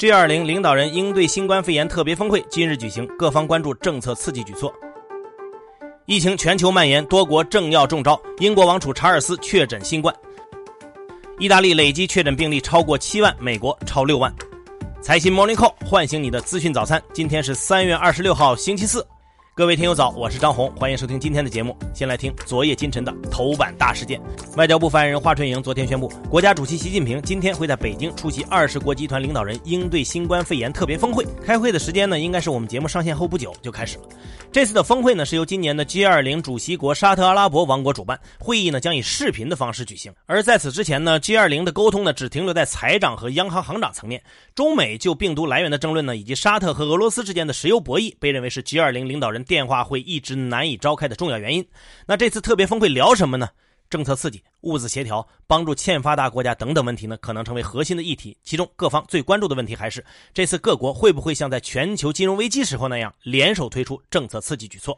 G20 领导人应对新冠肺炎特别峰会今日举行，各方关注政策刺激举措。疫情全球蔓延，多国政要中招。英国王储查尔斯确诊新冠。意大利累计确诊病例超过七万，美国超六万。财新 Morning Call 唤醒你的资讯早餐。今天是三月二十六号，星期四。各位听友早，我是张红，欢迎收听今天的节目。先来听昨夜今晨的头版大事件。外交部发言人华春莹昨天宣布，国家主席习近平今天会在北京出席二十国集团领导人应对新冠肺炎特别峰会。开会的时间呢，应该是我们节目上线后不久就开始了。这次的峰会呢，是由今年的 G20 主席国沙特阿拉伯王国主办，会议呢将以视频的方式举行。而在此之前呢，G20 的沟通呢只停留在财长和央行行长层面。中美就病毒来源的争论呢，以及沙特和俄罗斯之间的石油博弈，被认为是 G20 领导人。电话会一直难以召开的重要原因。那这次特别峰会聊什么呢？政策刺激、物资协调、帮助欠发达国家等等问题呢，可能成为核心的议题。其中各方最关注的问题还是这次各国会不会像在全球金融危机时候那样联手推出政策刺激举措。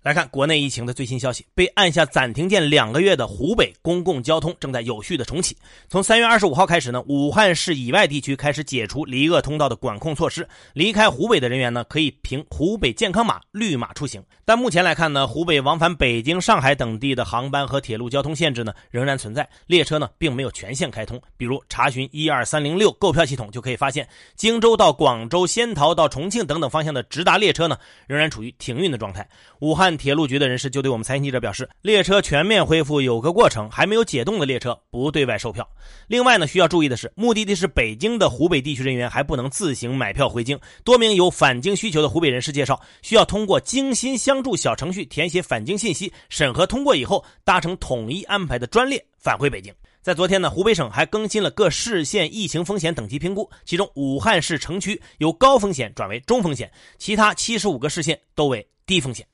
来看国内疫情的最新消息，被按下暂停键两个月的湖北公共交通正在有序的重启。从三月二十五号开始呢，武汉市以外地区开始解除离鄂通道的管控措施，离开湖北的人员呢可以凭湖北健康码绿码出行。但目前来看呢，湖北往返北京、上海等地的航班和铁路交通限制呢仍然存在，列车呢并没有全线开通。比如查询一二三零六购票系统就可以发现，荆州到广州、仙桃到重庆等等方向的直达列车呢仍然处于停运的状态。武汉。铁路局的人士就对我们财经记者表示，列车全面恢复有个过程，还没有解冻的列车不对外售票。另外呢，需要注意的是，目的地是北京的湖北地区人员还不能自行买票回京。多名有返京需求的湖北人士介绍，需要通过京新相助小程序填写返京信息，审核通过以后，搭乘统一安排的专列返回北京。在昨天呢，湖北省还更新了各市县疫情风险等级评估，其中武汉市城区由高风险转为中风险，其他七十五个市县都为低风险。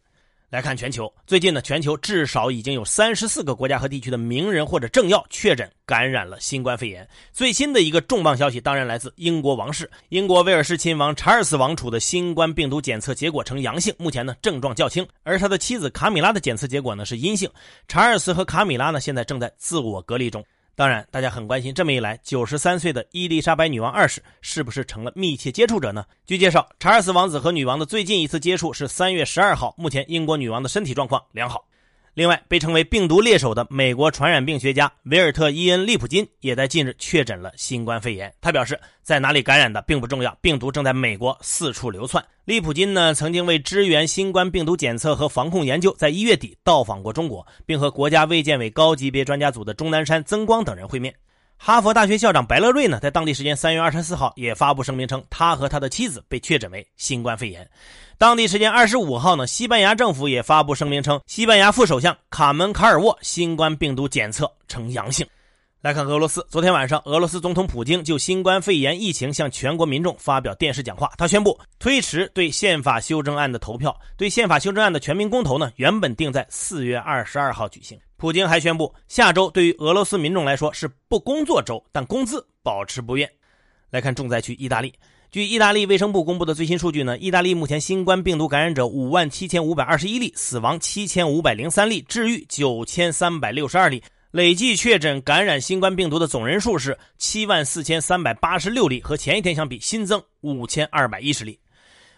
来看全球，最近呢，全球至少已经有三十四个国家和地区的名人或者政要确诊感染了新冠肺炎。最新的一个重磅消息，当然来自英国王室，英国威尔士亲王查尔斯王储的新冠病毒检测结果呈阳性，目前呢症状较轻，而他的妻子卡米拉的检测结果呢是阴性。查尔斯和卡米拉呢现在正在自我隔离中。当然，大家很关心，这么一来，九十三岁的伊丽莎白女王二世是不是成了密切接触者呢？据介绍，查尔斯王子和女王的最近一次接触是三月十二号，目前英国女王的身体状况良好。另外，被称为“病毒猎手”的美国传染病学家维尔特·伊恩·利普金也在近日确诊了新冠肺炎。他表示，在哪里感染的并不重要，病毒正在美国四处流窜。利普金呢，曾经为支援新冠病毒检测和防控研究，在一月底到访过中国，并和国家卫健委高级别专家组的钟南山、曾光等人会面。哈佛大学校长白乐瑞呢，在当地时间三月二十四号也发布声明称，他和他的妻子被确诊为新冠肺炎。当地时间二十五号呢，西班牙政府也发布声明称，西班牙副首相卡门卡尔沃新冠病毒检测呈阳性。来看俄罗斯，昨天晚上，俄罗斯总统普京就新冠肺炎疫情向全国民众发表电视讲话。他宣布推迟对宪法修正案的投票，对宪法修正案的全民公投呢，原本定在四月二十二号举行。普京还宣布，下周对于俄罗斯民众来说是不工作周，但工资保持不变。来看重灾区意大利，据意大利卫生部公布的最新数据呢，意大利目前新冠病毒感染者五万七千五百二十一例，死亡七千五百零三例，治愈九千三百六十二例。累计确诊感染新冠病毒的总人数是七万四千三百八十六例，和前一天相比新增五千二百一十例。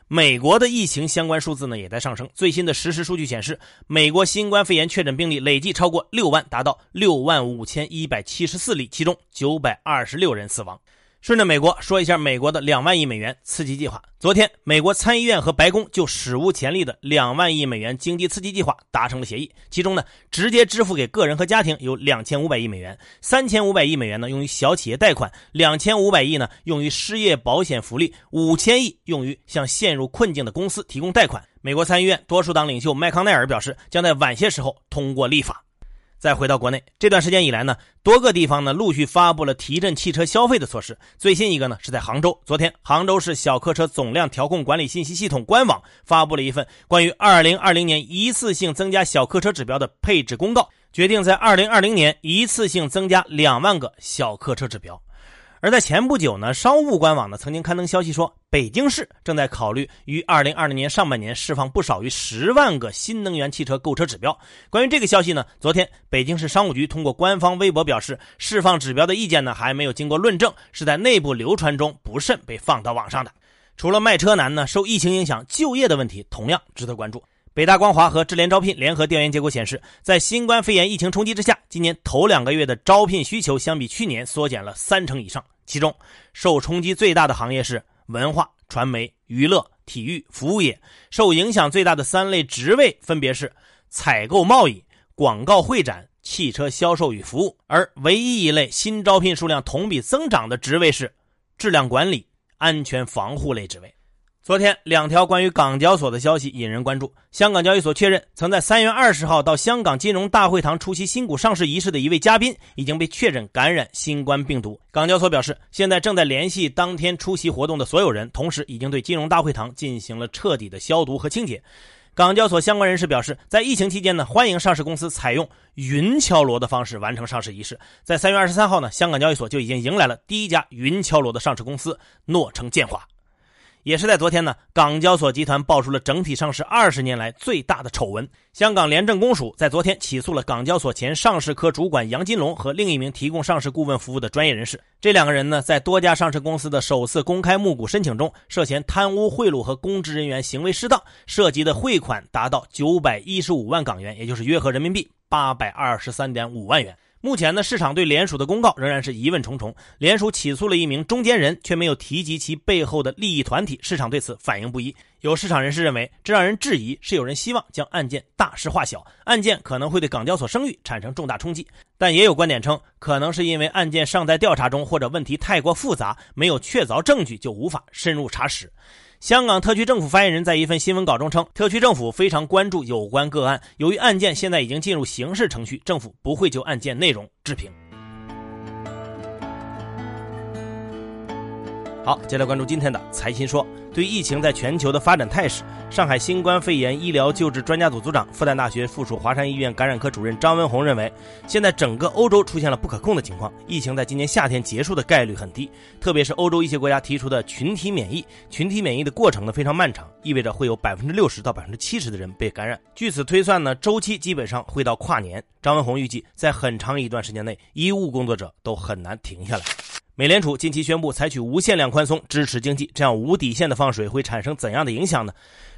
美国的疫情相关数字呢也在上升，最新的实时数据显示，美国新冠肺炎确诊病例累计超过六万，达到六万五千一百七十四例，其中九百二十六人死亡。顺着美国说一下美国的两万亿美元刺激计划。昨天，美国参议院和白宫就史无前例的两万亿美元经济刺激计划达成了协议。其中呢，直接支付给个人和家庭有两千五百亿美元，三千五百亿美元呢用于小企业贷款，两千五百亿呢用于失业保险福利，五千亿用于向陷入困境的公司提供贷款。美国参议院多数党领袖麦康奈尔表示，将在晚些时候通过立法。再回到国内，这段时间以来呢，多个地方呢陆续发布了提振汽车消费的措施。最新一个呢是在杭州，昨天杭州市小客车总量调控管理信息系统官网发布了一份关于二零二零年一次性增加小客车指标的配置公告，决定在二零二零年一次性增加两万个小客车指标。而在前不久呢，商务官网呢曾经刊登消息说，北京市正在考虑于二零二零年上半年释放不少于十万个新能源汽车购车指标。关于这个消息呢，昨天北京市商务局通过官方微博表示，释放指标的意见呢还没有经过论证，是在内部流传中不慎被放到网上的。除了卖车难呢，受疫情影响就业的问题同样值得关注。北大光华和智联招聘联合调研结果显示，在新冠肺炎疫情冲击之下，今年头两个月的招聘需求相比去年缩减了三成以上。其中，受冲击最大的行业是文化传媒、娱乐、体育、服务业。受影响最大的三类职位分别是采购贸易、广告会展、汽车销售与服务。而唯一一类新招聘数量同比增长的职位是质量管理、安全防护类职位。昨天，两条关于港交所的消息引人关注。香港交易所确认，曾在三月二十号到香港金融大会堂出席新股上市仪式的一位嘉宾，已经被确诊感染新冠病毒。港交所表示，现在正在联系当天出席活动的所有人，同时已经对金融大会堂进行了彻底的消毒和清洁。港交所相关人士表示，在疫情期间呢，欢迎上市公司采用云敲锣的方式完成上市仪式。在三月二十三号呢，香港交易所就已经迎来了第一家云敲锣的上市公司——诺城建华。也是在昨天呢，港交所集团爆出了整体上市二十年来最大的丑闻。香港廉政公署在昨天起诉了港交所前上市科主管杨金龙和另一名提供上市顾问服务的专业人士。这两个人呢，在多家上市公司的首次公开募股申请中，涉嫌贪污贿赂和公职人员行为失当，涉及的汇款达到九百一十五万港元，也就是约合人民币八百二十三点五万元。目前呢，市场对联署的公告仍然是疑问重重。联署起诉了一名中间人，却没有提及其背后的利益团体。市场对此反应不一。有市场人士认为，这让人质疑是有人希望将案件大事化小，案件可能会对港交所声誉产生重大冲击。但也有观点称，可能是因为案件尚在调查中，或者问题太过复杂，没有确凿证据就无法深入查实。香港特区政府发言人在一份新闻稿中称，特区政府非常关注有关个案，由于案件现在已经进入刑事程序，政府不会就案件内容置评。好，接下来关注今天的财新说。对疫情在全球的发展态势，上海新冠肺炎医疗救治专家组组长、复旦大学附属华山医院感染科主任张文宏认为，现在整个欧洲出现了不可控的情况，疫情在今年夏天结束的概率很低。特别是欧洲一些国家提出的群体免疫，群体免疫的过程呢非常漫长，意味着会有百分之六十到百分之七十的人被感染。据此推算呢，周期基本上会到跨年。张文宏预计，在很长一段时间内，医务工作者都很难停下来。美联储近期宣布采取无限量宽松支持经济，这样无底线的放水会产生怎样的影响呢？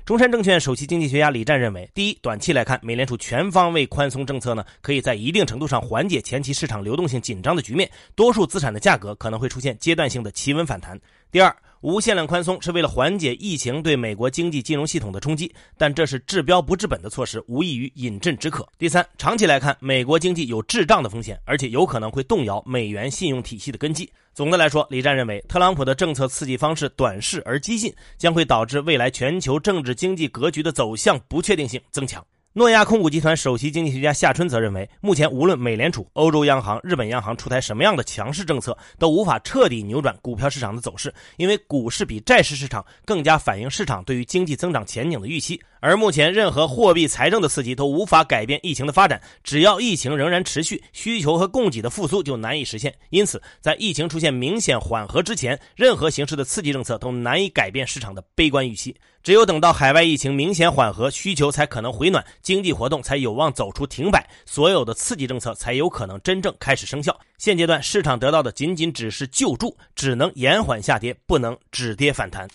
中山证券首席经济学家李湛认为，第一，短期来看，美联储全方位宽松政策呢，可以在一定程度上缓解前期市场流动性紧张的局面，多数资产的价格可能会出现阶段性的企稳反弹。第二，无限量宽松是为了缓解疫情对美国经济金融系统的冲击，但这是治标不治本的措施，无异于饮鸩止渴。第三，长期来看，美国经济有滞胀的风险，而且有可能会动摇美元信用体系的根基。总的来说，李战认为，特朗普的政策刺激方式短视而激进，将会导致未来全球政治经济格局的走向不确定性增强。诺亚控股集团首席经济学家夏春则认为，目前无论美联储、欧洲央行、日本央行出台什么样的强势政策，都无法彻底扭转股票市场的走势，因为股市比债市市场更加反映市场对于经济增长前景的预期。而目前任何货币、财政的刺激都无法改变疫情的发展，只要疫情仍然持续，需求和供给的复苏就难以实现。因此，在疫情出现明显缓和之前，任何形式的刺激政策都难以改变市场的悲观预期。只有等到海外疫情明显缓和，需求才可能回暖，经济活动才有望走出停摆，所有的刺激政策才有可能真正开始生效。现阶段，市场得到的仅仅只是救助，只能延缓下跌，不能止跌反弹。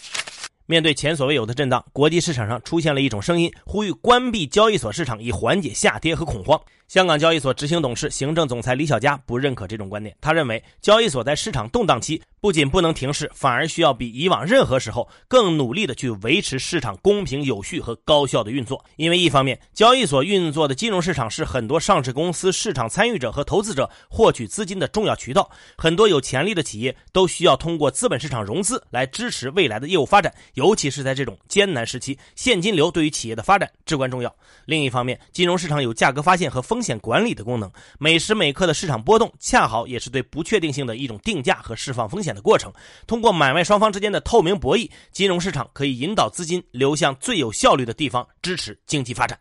面对前所未有的震荡，国际市场上出现了一种声音，呼吁关闭交易所市场以缓解下跌和恐慌。香港交易所执行董事、行政总裁李小加不认可这种观点。他认为，交易所在市场动荡期不仅不能停市，反而需要比以往任何时候更努力的去维持市场公平、有序和高效的运作。因为一方面，交易所运作的金融市场是很多上市公司市场参与者和投资者获取资金的重要渠道，很多有潜力的企业都需要通过资本市场融资来支持未来的业务发展。尤其是在这种艰难时期，现金流对于企业的发展至关重要。另一方面，金融市场有价格发现和风风险管理的功能，每时每刻的市场波动，恰好也是对不确定性的一种定价和释放风险的过程。通过买卖双方之间的透明博弈，金融市场可以引导资金流向最有效率的地方，支持经济发展。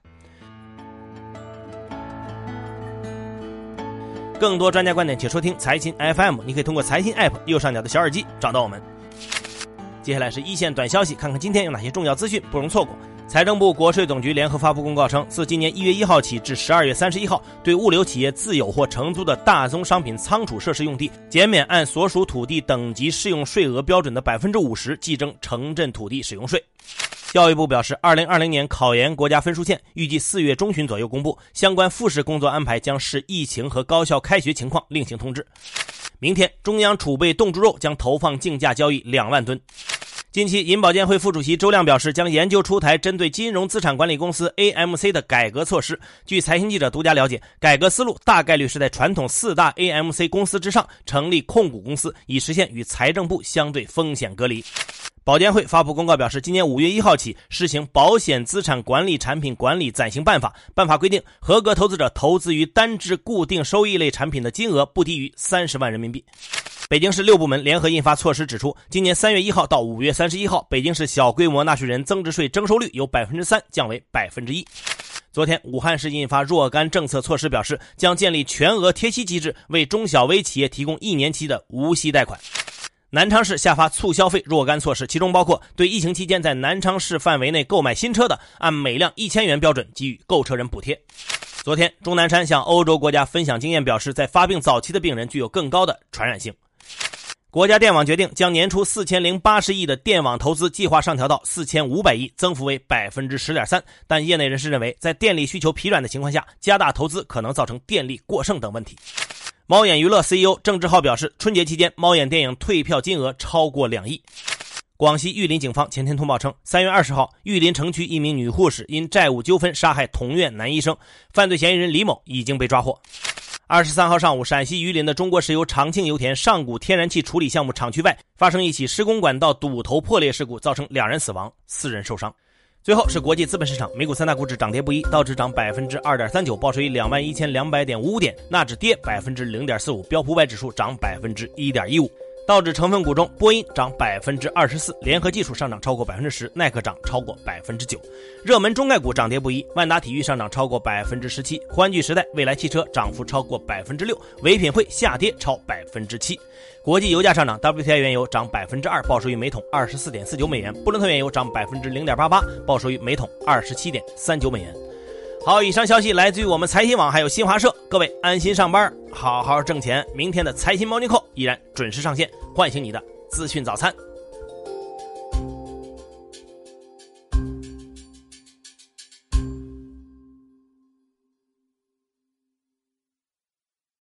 更多专家观点，请收听财新 FM。你可以通过财新 App 右上角的小耳机找到我们。接下来是一线短消息，看看今天有哪些重要资讯不容错过。财政部、国税总局联合发布公告称，自今年一月一号起至十二月三十一号，对物流企业自有或承租的大宗商品仓储设施用地，减免按所属土地等级适用税额标准的百分之五十计征城镇土地使用税。教育部表示，二零二零年考研国家分数线预计四月中旬左右公布，相关复试工作安排将视疫情和高校开学情况另行通知。明天，中央储备冻猪肉将投放竞价交易两万吨。近期，银保监会副主席周亮表示，将研究出台针对金融资产管理公司 AMC 的改革措施。据财经记者独家了解，改革思路大概率是在传统四大 AMC 公司之上成立控股公司，以实现与财政部相对风险隔离。保监会发布公告表示，今年五月一号起施行《保险资产管理产品管理暂行办法》。办法规定，合格投资者投资于单只固定收益类产品的金额不低于三十万人民币。北京市六部门联合印发措施，指出，今年三月一号到五月三十一号，北京市小规模纳税人增值税征收率由百分之三降为百分之一。昨天，武汉市印发若干政策措施，表示将建立全额贴息机制，为中小微企业提供一年期的无息贷款。南昌市下发促消费若干措施，其中包括对疫情期间在南昌市范围内购买新车的，按每辆一千元标准给予购车人补贴。昨天，钟南山向欧洲国家分享经验，表示在发病早期的病人具有更高的传染性。国家电网决定将年初四千零八十亿的电网投资计划上调到四千五百亿，增幅为百分之十点三。但业内人士认为，在电力需求疲软的情况下，加大投资可能造成电力过剩等问题。猫眼娱乐 CEO 郑志浩表示，春节期间猫眼电影退票金额超过两亿。广西玉林警方前天通报称，三月二十号，玉林城区一名女护士因债务纠纷杀害同院男医生，犯罪嫌疑人李某已经被抓获。二十三号上午，陕西榆林的中国石油长庆油田上古天然气处理项目厂区外发生一起施工管道堵头破裂事故，造成两人死亡，四人受伤。最后是国际资本市场，美股三大股指涨跌不一，道指涨百分之二点三九，报收于两万一千两百点五五点；纳指跌百分之零点四五，标普五百指数涨百分之一点一五。道指成分股中，波音涨百分之二十四，联合技术上涨超过百分之十，耐克涨超过百分之九。热门中概股涨跌不一，万达体育上涨超过百分之十七，欢聚时代、未来汽车涨幅超过百分之六，唯品会下跌超百分之七。国际油价上涨，WTI 原油涨百分之二，报收于每桶二十四点四九美元；布伦特原油涨百分之零点八八，报收于每桶二十七点三九美元。好，以上消息来自于我们财新网，还有新华社。各位安心上班，好好挣钱。明天的财新 Morning Call 依然准时上线，唤醒你的资讯早餐。